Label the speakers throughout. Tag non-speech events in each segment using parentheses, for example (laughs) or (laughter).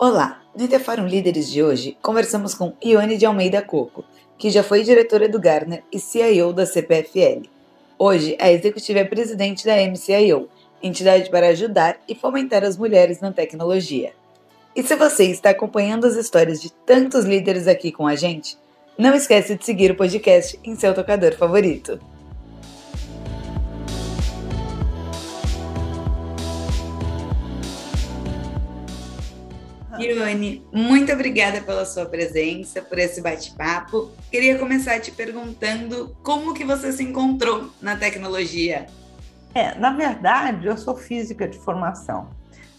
Speaker 1: Olá! No Interforum Líderes de hoje, conversamos com Ione de Almeida Coco, que já foi diretora do Garner e CIO da CPFL. Hoje, a executiva é presidente da MCIO, entidade para ajudar e fomentar as mulheres na tecnologia. E se você está acompanhando as histórias de tantos líderes aqui com a gente, não esqueça de seguir o podcast em seu tocador favorito. Ione, muito obrigada pela sua presença, por esse bate-papo. Queria começar te perguntando como que você se encontrou na tecnologia.
Speaker 2: É, na verdade, eu sou física de formação.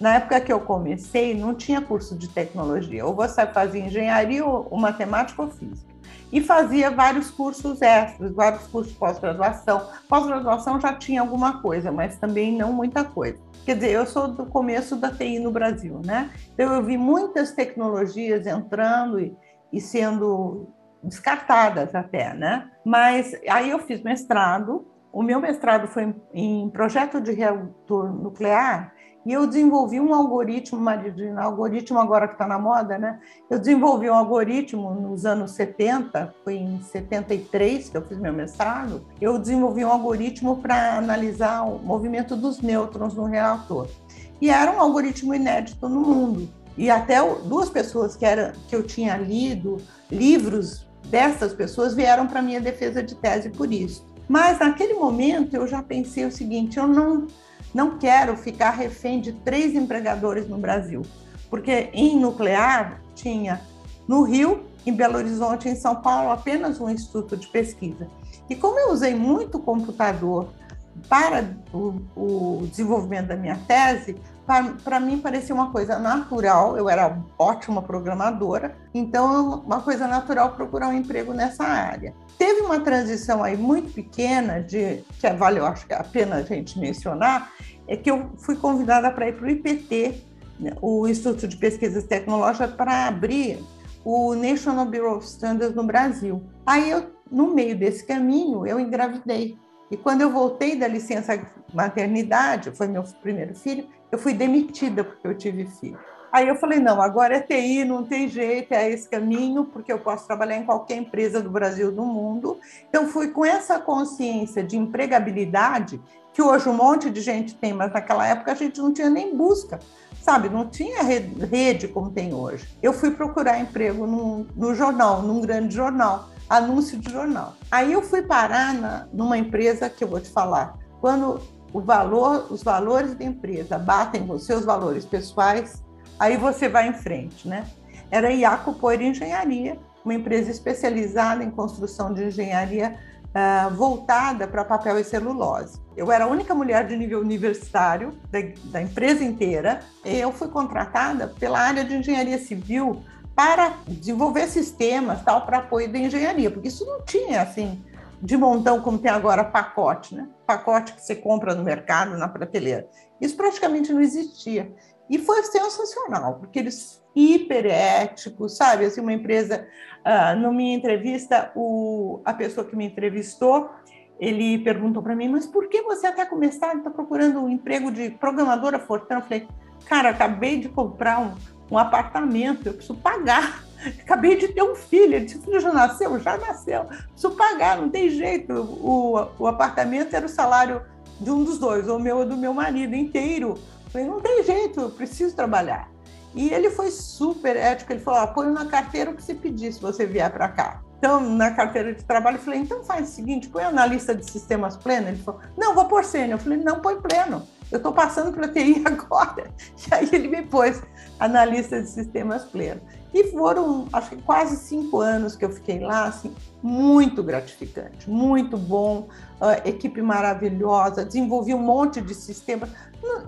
Speaker 2: Na época que eu comecei, não tinha curso de tecnologia. Ou você fazia engenharia, ou matemática ou física. E fazia vários cursos extras, vários cursos de pós-graduação. Pós-graduação já tinha alguma coisa, mas também não muita coisa. Quer dizer, eu sou do começo da TI no Brasil, né? Então eu vi muitas tecnologias entrando e, e sendo descartadas até, né? Mas aí eu fiz mestrado. O meu mestrado foi em projeto de reator nuclear e eu desenvolvi um algoritmo, um algoritmo agora que está na moda, né? Eu desenvolvi um algoritmo nos anos 70, foi em 73 que eu fiz meu mestrado. Eu desenvolvi um algoritmo para analisar o movimento dos nêutrons no reator. E era um algoritmo inédito no mundo. E até duas pessoas que, era, que eu tinha lido livros dessas pessoas vieram para minha defesa de tese por isso. Mas naquele momento eu já pensei o seguinte: eu não não quero ficar refém de três empregadores no Brasil, porque em nuclear tinha no Rio, em Belo Horizonte, em São Paulo, apenas um instituto de pesquisa. E como eu usei muito computador para o, o desenvolvimento da minha tese, para mim parecia uma coisa natural, eu era ótima programadora, então uma coisa natural procurar um emprego nessa área. Teve uma transição aí muito pequena, de, que vale, eu acho que é a pena a gente mencionar, é que eu fui convidada para ir para o IPT, né, o Instituto de Pesquisas Tecnológicas, para abrir o National Bureau of Standards no Brasil. Aí, eu, no meio desse caminho, eu engravidei. E quando eu voltei da licença maternidade, foi meu primeiro filho, eu fui demitida porque eu tive filho. Aí eu falei, não, agora é TI, não tem jeito, é esse caminho, porque eu posso trabalhar em qualquer empresa do Brasil, do mundo. Então fui com essa consciência de empregabilidade, que hoje um monte de gente tem, mas naquela época a gente não tinha nem busca, sabe? Não tinha rede como tem hoje. Eu fui procurar emprego no, no jornal, num grande jornal, anúncio de jornal. Aí eu fui parar na, numa empresa que eu vou te falar. Quando valor, os valores da empresa batem com seus valores pessoais, aí você vai em frente, né? Era Iaco Poeira Engenharia, uma empresa especializada em construção de engenharia uh, voltada para papel e celulose. Eu era a única mulher de nível universitário da, da empresa inteira. Eu fui contratada pela área de engenharia civil para desenvolver sistemas tal para apoio da engenharia, porque isso não tinha assim de montão como tem agora pacote, né? Pacote que você compra no mercado, na prateleira. Isso praticamente não existia. E foi sensacional, porque eles hiper éticos, sabe? Assim, uma empresa, uh, na minha entrevista, o, a pessoa que me entrevistou, ele perguntou para mim, mas por que você até começar está procurando um emprego de programadora Fortran? Eu falei, cara, acabei de comprar um, um apartamento, eu preciso pagar. (laughs) Acabei de ter um filho, ele disse, filho já nasceu? Já nasceu. Preciso pagar, não tem jeito. O, o apartamento era o salário de um dos dois, ou meu ou do meu marido inteiro. Falei, não tem jeito, eu preciso trabalhar. E ele foi super ético, ele falou, ah, põe na carteira o que você pedir se você vier para cá. Então, na carteira de trabalho, eu falei, então faz o seguinte, põe na lista de sistemas pleno. Ele falou, não, vou pôr sênior. Eu falei, não, põe pleno. Eu estou passando para TI (laughs) agora. E aí ele me pôs na lista de sistemas pleno. E foram, acho que quase cinco anos que eu fiquei lá, assim, muito gratificante, muito bom, uh, equipe maravilhosa, desenvolvi um monte de sistemas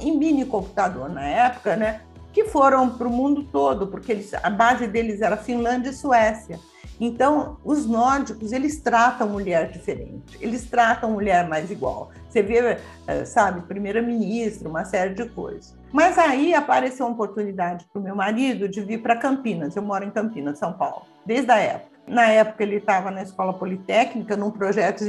Speaker 2: em mini computador na época, né? Que foram para o mundo todo, porque eles, a base deles era Finlândia e Suécia. Então, os nórdicos, eles tratam mulher diferente, eles tratam mulher mais igual. Você vê, eh, sabe, primeira-ministra, uma série de coisas. Mas aí apareceu uma oportunidade para o meu marido de vir para Campinas. Eu moro em Campinas, São Paulo, desde a época. Na época, ele estava na Escola Politécnica, num projeto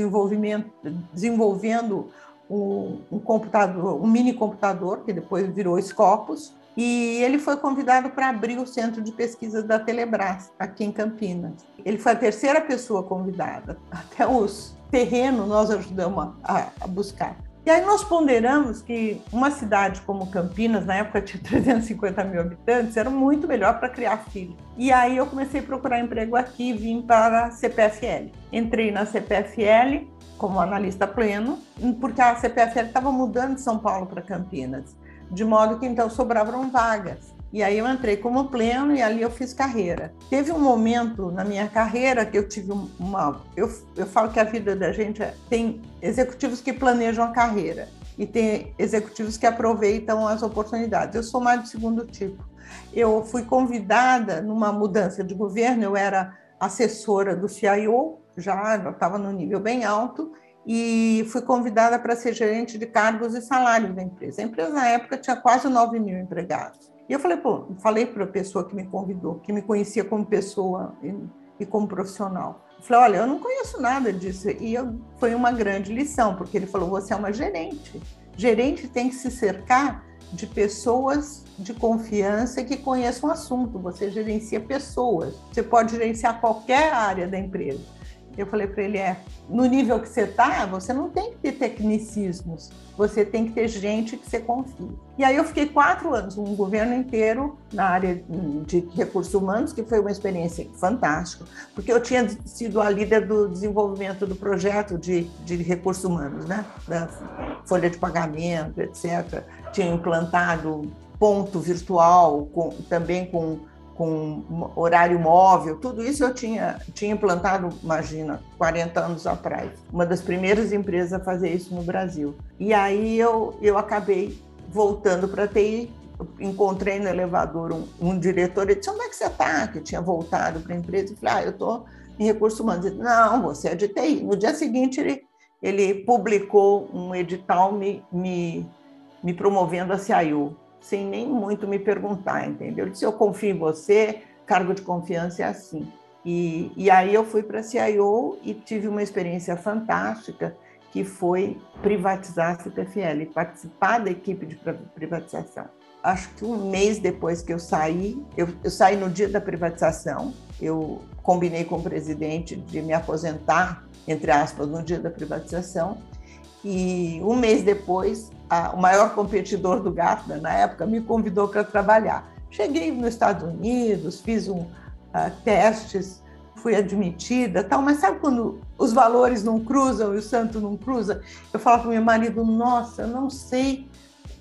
Speaker 2: desenvolvendo um, um computador, um mini computador, que depois virou Scopus, e ele foi convidado para abrir o centro de pesquisa da Telebrás, aqui em Campinas. Ele foi a terceira pessoa convidada. Até os terrenos nós ajudamos a, a buscar. E aí nós ponderamos que uma cidade como Campinas, na época tinha (laughs) 350 mil habitantes, era muito melhor para criar filho. E aí eu comecei a procurar emprego aqui e vim para a CPFL. Entrei na CPFL como analista pleno, porque a CPFL estava mudando de São Paulo para Campinas de modo que então sobravam vagas. E aí eu entrei como pleno e ali eu fiz carreira. Teve um momento na minha carreira que eu tive uma. Eu, eu falo que a vida da gente é, tem executivos que planejam a carreira e tem executivos que aproveitam as oportunidades. Eu sou mais do segundo tipo. Eu fui convidada numa mudança de governo, eu era assessora do CIO, já estava no nível bem alto, e fui convidada para ser gerente de cargos e salários da empresa. A empresa, na época, tinha quase 9 mil empregados. E eu falei, falei para a pessoa que me convidou, que me conhecia como pessoa e, e como profissional. falei, olha, eu não conheço nada disso. E eu, foi uma grande lição, porque ele falou, você é uma gerente. Gerente tem que se cercar de pessoas de confiança que conheçam o assunto. Você gerencia pessoas. Você pode gerenciar qualquer área da empresa. Eu falei para ele: é, no nível que você está, você não tem que ter tecnicismos, você tem que ter gente que você confie. E aí eu fiquei quatro anos, um governo inteiro na área de recursos humanos, que foi uma experiência fantástica, porque eu tinha sido a líder do desenvolvimento do projeto de, de recursos humanos, né? Da folha de pagamento, etc. Tinha implantado ponto virtual, com, também com com horário móvel, tudo isso eu tinha, tinha implantado, imagina, 40 anos atrás. Uma das primeiras empresas a fazer isso no Brasil. E aí eu, eu acabei voltando para a TI, encontrei no elevador um, um diretor, ele disse, onde é que você está? Que tinha voltado para a empresa. Eu falei, ah, eu estou em recursos humanos. Ele disse, não, você é de TI. No dia seguinte, ele, ele publicou um edital me, me, me promovendo a CIO sem nem muito me perguntar, entendeu? Ele disse: Eu confio em você, cargo de confiança é assim. E, e aí eu fui para a CIO e tive uma experiência fantástica, que foi privatizar a CPFL, participar da equipe de privatização. Acho que um mês depois que eu saí, eu, eu saí no dia da privatização, eu combinei com o presidente de me aposentar, entre aspas, no dia da privatização, e um mês depois a, o maior competidor do Gartner na época, me convidou para trabalhar. Cheguei nos Estados Unidos, fiz um, uh, testes, fui admitida, tal, mas sabe quando os valores não cruzam e o santo não cruza? Eu falo para o meu marido, nossa, eu não sei,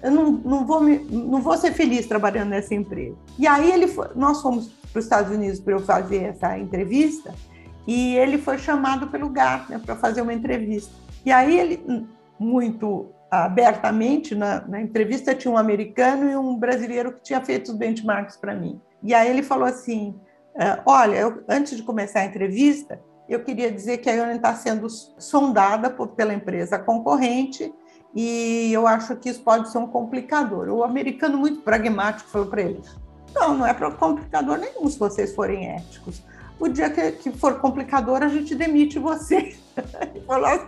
Speaker 2: eu não, não, vou, me, não vou ser feliz trabalhando nessa empresa. E aí ele foi, nós fomos para os Estados Unidos para eu fazer essa entrevista e ele foi chamado pelo Gartner para fazer uma entrevista. E aí ele, muito abertamente na, na, entrevista tinha um americano e um brasileiro que tinha feito os benchmarks para mim. E aí ele falou assim: uh, olha, eu, antes de começar a entrevista, eu queria dizer que a Ione está sendo sondada por, pela empresa concorrente e eu acho que isso pode ser um complicador. O americano muito pragmático falou para ele: não, não é complicador nenhum se vocês forem éticos. O dia que, que for complicador, a gente demite você. (laughs) ele falou assim,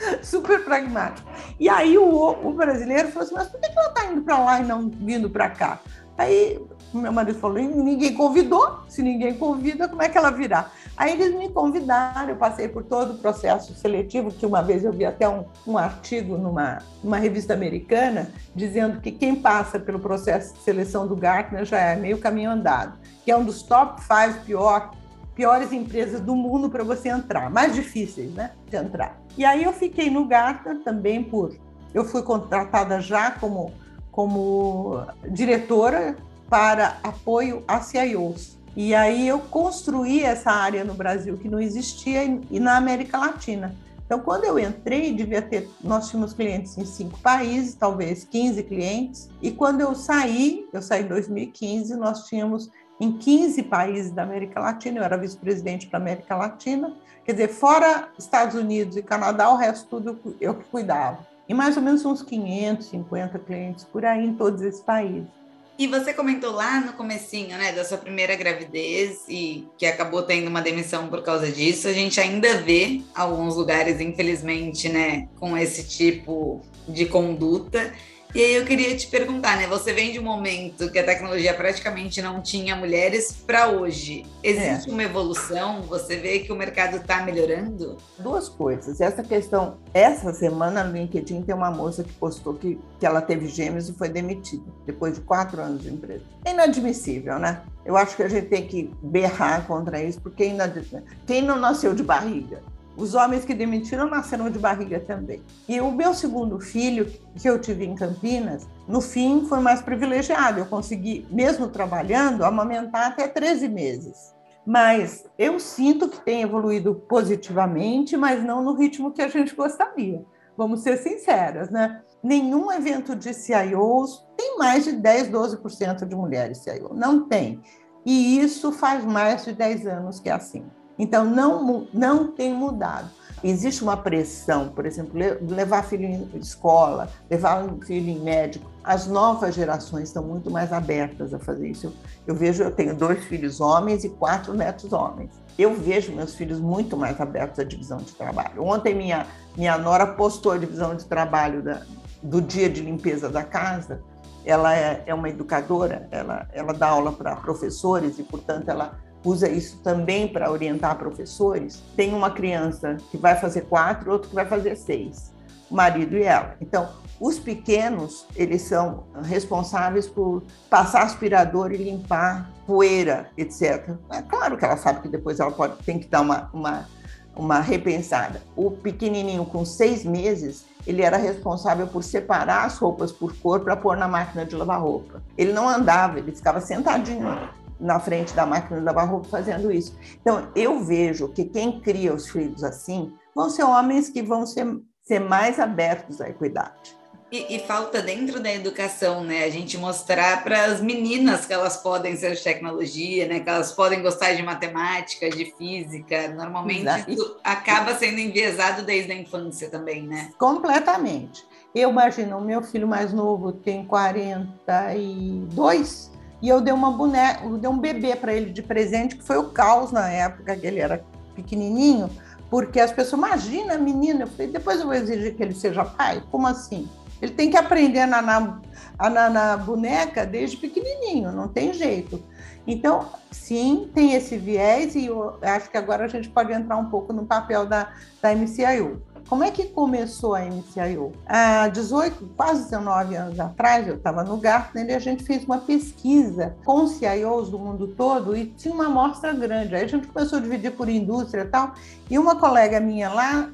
Speaker 2: (laughs) super pragmático. E aí o, o, brasileiro falou assim, mas por que ela está indo para lá e não vindo para cá? Aí meu marido falou, ninguém convidou, se ninguém convida, como é que ela virá? Aí eles me convidaram, eu passei por todo o processo seletivo, que uma vez eu vi até um, um artigo numa, numa revista americana, dizendo que quem passa pelo processo de seleção do Gartner já é meio caminho andado, que é um dos top five pior piores empresas do mundo para você entrar, mais difíceis, né, de entrar. E aí eu fiquei no Gartner também por, eu fui contratada já como como diretora para apoio a CIOs. E aí eu construí essa área no Brasil que não existia e na América Latina. Então, quando eu entrei, devia ter, nós tínhamos clientes em cinco países, talvez 15 clientes. E quando eu saí, eu saí em 2015, nós tínhamos em 15 países da América Latina, eu era vice-presidente para a América Latina, quer dizer, fora Estados Unidos e Canadá, o resto tudo eu que cuidava. E mais ou menos uns 550 clientes por aí em todos esses países.
Speaker 1: E você comentou lá no comecinho, né, da sua primeira gravidez e que acabou tendo uma demissão por causa disso. A gente ainda vê alguns lugares, infelizmente, né, com esse tipo de conduta. E aí eu queria te perguntar, né? Você vem de um momento que a tecnologia praticamente não tinha mulheres para hoje. Existe é. uma evolução? Você vê que o mercado está melhorando?
Speaker 2: Duas coisas. Essa questão, essa semana no LinkedIn tem uma moça que postou que, que ela teve gêmeos e foi demitida depois de quatro anos de empresa. É inadmissível, né? Eu acho que a gente tem que berrar contra isso, porque é quem não nasceu de barriga os homens que demitiram nasceram de barriga também. E o meu segundo filho, que eu tive em Campinas, no fim foi mais privilegiado. Eu consegui, mesmo trabalhando, amamentar até 13 meses. Mas eu sinto que tem evoluído positivamente, mas não no ritmo que a gente gostaria. Vamos ser sinceras, né? Nenhum evento de CIOs tem mais de 10, 12% de mulheres CIO. Não tem. E isso faz mais de 10 anos que é assim. Então, não, não tem mudado. Existe uma pressão, por exemplo, levar filho em escola, levar filho em médico. As novas gerações estão muito mais abertas a fazer isso. Eu, eu vejo, eu tenho dois filhos homens e quatro netos homens. Eu vejo meus filhos muito mais abertos à divisão de trabalho. Ontem minha minha nora postou a divisão de trabalho da, do dia de limpeza da casa. Ela é, é uma educadora, ela, ela dá aula para professores e, portanto, ela usa isso também para orientar professores, tem uma criança que vai fazer quatro, outro que vai fazer seis, o marido e ela. Então, os pequenos, eles são responsáveis por passar aspirador e limpar poeira, etc. É claro que ela sabe que depois ela pode, tem que dar uma, uma, uma repensada. O pequenininho com seis meses, ele era responsável por separar as roupas por cor para pôr na máquina de lavar roupa. Ele não andava, ele ficava sentadinho na frente da máquina de lavar roupa fazendo isso. Então, eu vejo que quem cria os filhos assim vão ser homens que vão ser, ser mais abertos à equidade.
Speaker 1: E, e, falta dentro da educação, né? A gente mostrar para as meninas que elas podem ser de tecnologia, né? Que elas podem gostar de matemática, de física. Normalmente Exato. isso acaba sendo enviesado desde a infância também, né?
Speaker 2: Completamente. Eu imagino, o meu filho mais novo tem 42, e eu dei uma boneca, eu dei um bebê para ele de presente, que foi o caos na época que ele era pequenininho, porque as pessoas, imagina, menina, eu falei, depois eu vou exigir que ele seja pai? Como assim? Ele tem que aprender a nanar, a nanar boneca desde pequenininho, não tem jeito. Então, sim, tem esse viés e eu acho que agora a gente pode entrar um pouco no papel da, da MCIU. Como é que começou a MCIO? Há 18, quase 19 anos atrás, eu estava no Gartner e a gente fez uma pesquisa com os CIOs do mundo todo e tinha uma amostra grande. Aí a gente começou a dividir por indústria e tal. E uma colega minha lá,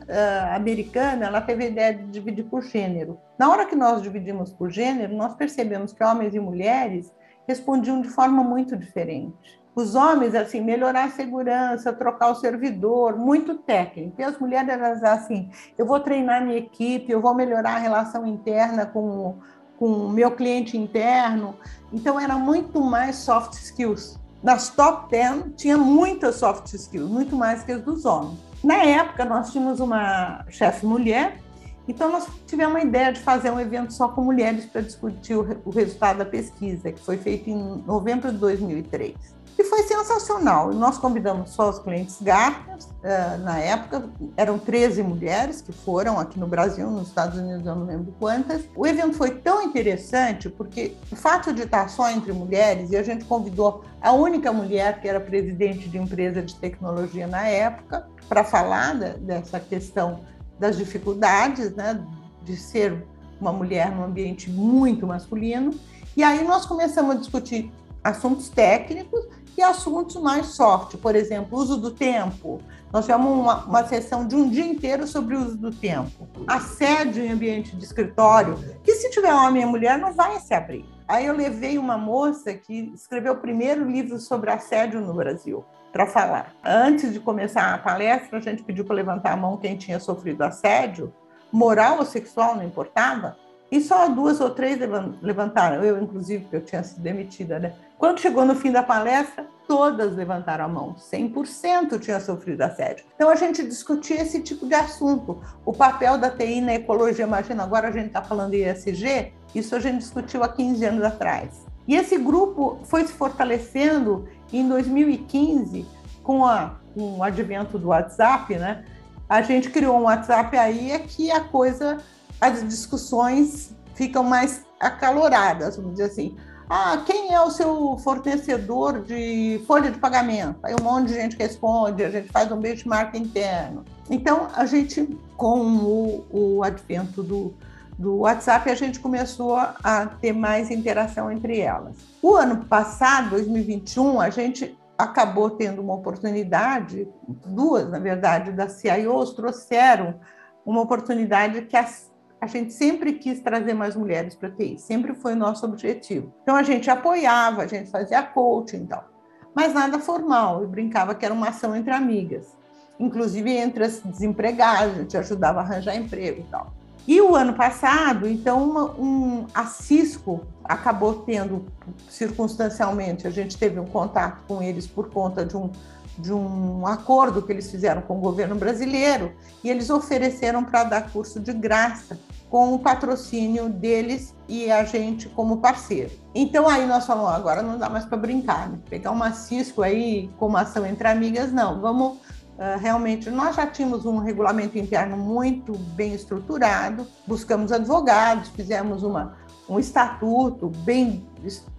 Speaker 2: americana, ela teve a ideia de dividir por gênero. Na hora que nós dividimos por gênero, nós percebemos que homens e mulheres respondiam de forma muito diferente. Os homens, assim, melhorar a segurança, trocar o servidor, muito técnico. E as mulheres, elas, assim, eu vou treinar minha equipe, eu vou melhorar a relação interna com, com o meu cliente interno. Então, era muito mais soft skills. Nas top 10, tinha muitas soft skills, muito mais que as dos homens. Na época, nós tínhamos uma chefe mulher, então nós tivemos a ideia de fazer um evento só com mulheres para discutir o, resultado da pesquisa, que foi feito em novembro de 2003. E foi sensacional. Nós convidamos só os clientes Gartner, uh, na época, eram 13 mulheres que foram aqui no Brasil, nos Estados Unidos eu não lembro quantas. O evento foi tão interessante porque o fato de estar só entre mulheres, e a gente convidou a única mulher que era presidente de empresa de tecnologia na época, para falar dessa questão das dificuldades né, de ser uma mulher num ambiente muito masculino. E aí nós começamos a discutir assuntos técnicos e assuntos mais soft, por exemplo, uso do tempo. Nós tivemos uma, uma sessão de um dia inteiro sobre o uso do tempo. Assédio em ambiente de escritório, que se tiver homem e mulher não vai se abrir. Aí eu levei uma moça que escreveu o primeiro livro sobre assédio no Brasil para falar. Antes de começar a palestra, a gente pediu para levantar a mão quem tinha sofrido assédio, moral ou sexual, não importava. E só duas ou três levantaram, eu inclusive, que eu tinha sido demitida, né? Quando chegou no fim da palestra, todas levantaram a mão, 100% tinha sofrido assédio. Então a gente discutia esse tipo de assunto, o papel da TI na ecologia. Imagina, agora a gente está falando em ESG, isso a gente discutiu há 15 anos atrás. E esse grupo foi se fortalecendo em 2015 com, a, com o advento do WhatsApp, né? A gente criou um WhatsApp aí é que a coisa as discussões ficam mais acaloradas, vamos dizer assim. Ah, quem é o seu fornecedor de folha de pagamento? Aí um monte de gente responde, a gente faz um benchmark interno. Então, a gente, com o, o advento do, do WhatsApp, a gente começou a ter mais interação entre elas. O ano passado, 2021, a gente acabou tendo uma oportunidade, duas, na verdade, das CIOs trouxeram uma oportunidade que as, a gente sempre quis trazer mais mulheres para a TI, sempre foi o nosso objetivo. Então a gente apoiava, a gente fazia coaching e tal, mas nada formal, eu brincava que era uma ação entre amigas, inclusive entre as desempregadas, a gente ajudava a arranjar emprego e tal. E o ano passado, então, uma, um, a Cisco acabou tendo, circunstancialmente, a gente teve um contato com eles por conta de um, de um acordo que eles fizeram com o governo brasileiro, e eles ofereceram para dar curso de graça com o patrocínio deles e a gente como parceiro. Então aí nós falamos, agora não dá mais para brincar, né? pegar uma Cisco aí como ação entre amigas, não, vamos Uh, realmente, nós já tínhamos um regulamento interno muito bem estruturado, buscamos advogados, fizemos uma, um estatuto bem,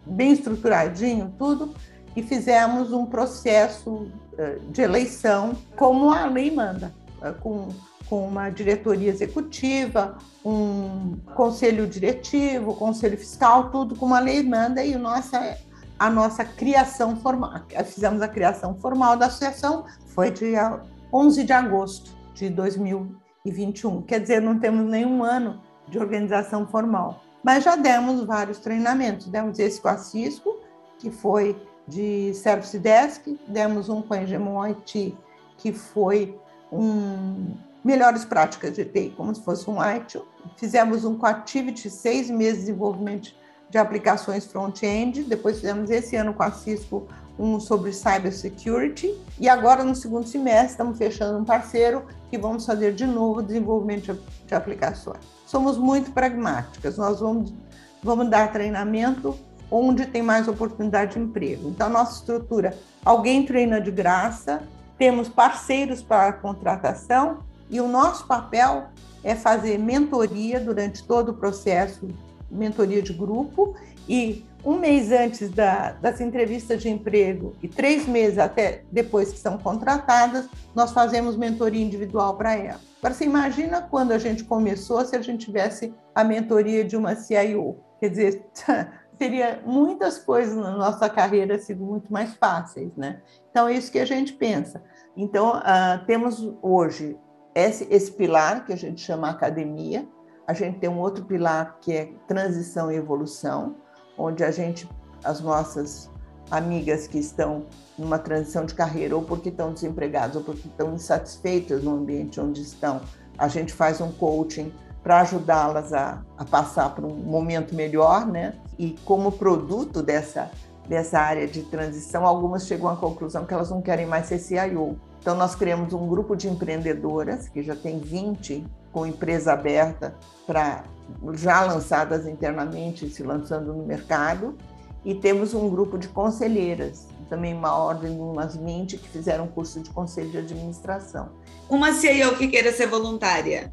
Speaker 2: bem estruturadinho, tudo, e fizemos um processo uh, de eleição como a lei manda, uh, com, com uma diretoria executiva, um conselho diretivo, conselho fiscal, tudo como a lei manda, e nossa, a nossa criação formal, fizemos a criação formal da associação, foi dia 11 de agosto de 2021. Quer dizer, não temos nenhum ano de organização formal. Mas já demos vários treinamentos. Demos esse com a Cisco, que foi de Service Desk, demos um com a Hegemon IT, que foi um melhores práticas de TI, como se fosse um IT. Fizemos um com Activity, seis meses de desenvolvimento de aplicações front-end. Depois fizemos esse ano com a Cisco um sobre cybersecurity, e agora no segundo semestre estamos fechando um parceiro que vamos fazer de novo desenvolvimento de aplicações. Somos muito pragmáticas, nós vamos, vamos dar treinamento onde tem mais oportunidade de emprego. Então, nossa estrutura, alguém treina de graça, temos parceiros para a contratação e o nosso papel é fazer mentoria durante todo o processo, mentoria de grupo e um mês antes da, das entrevistas de emprego e três meses até depois que são contratadas, nós fazemos mentoria individual para ela. Agora, você imagina quando a gente começou se a gente tivesse a mentoria de uma CIO? Quer dizer, (laughs) teria muitas coisas na nossa carreira sido muito mais fáceis, né? Então, é isso que a gente pensa. Então, uh, temos hoje esse, esse pilar que a gente chama academia, a gente tem um outro pilar que é transição e evolução, onde a gente, as nossas amigas que estão numa transição de carreira, ou porque estão desempregadas, ou porque estão insatisfeitas no ambiente onde estão, a gente faz um coaching para ajudá-las a, a, passar por um momento melhor, né? E como produto dessa, dessa área de transição, algumas chegam à conclusão que elas não querem mais ser CIO. Então, nós criamos um grupo de empreendedoras, que já tem 20 com empresa aberta para já lançadas internamente, se lançando no mercado, e temos um grupo de conselheiras, também uma ordem de umas 20 que fizeram curso de conselho de administração.
Speaker 1: Uma CIO que queira ser voluntária,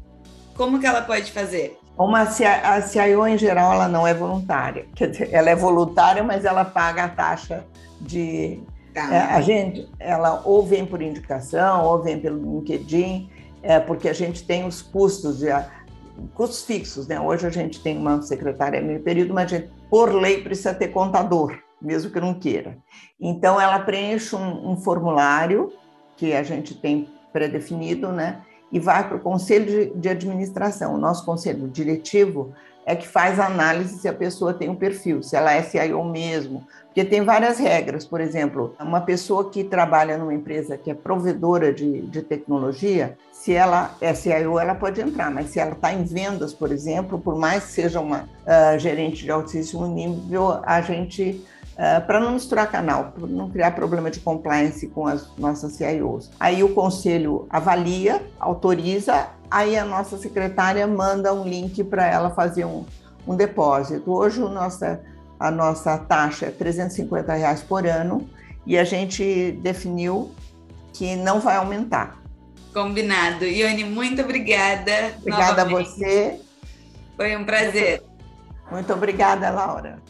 Speaker 1: como que ela pode fazer?
Speaker 2: Uma a CIO em geral ela não é voluntária, (laughs) quer dizer, ela é voluntária, mas ela paga a taxa de tá. é, a gente, ela ou vem por indicação ou vem pelo LinkedIn, é, porque a gente tem os custos de custos fixos, né? Hoje a gente tem uma secretária meio período, mas a gente, por lei, precisa ter contador, mesmo que não queira. Então, ela preenche um, um formulário que a gente tem pré-definido, né? E vai para o conselho de, de administração. O nosso conselho diretivo é que faz análise se a pessoa tem um perfil, se ela é CIO mesmo, porque tem várias regras. Por exemplo, uma pessoa que trabalha numa empresa que é provedora de, de tecnologia, se ela é CIO, ela pode entrar, mas se ela está em vendas, por exemplo, por mais que seja uma uh, gerente de altíssimo nível, a gente Uh, para não misturar canal, para não criar problema de compliance com as nossas CIOs. Aí o conselho avalia, autoriza, aí a nossa secretária manda um link para ela fazer um, um depósito. Hoje o nossa, a nossa taxa é 350 reais por ano e a gente definiu que não vai aumentar.
Speaker 1: Combinado. Ione, muito obrigada.
Speaker 2: Obrigada novamente. a você.
Speaker 1: Foi um prazer.
Speaker 2: Muito obrigada, Laura.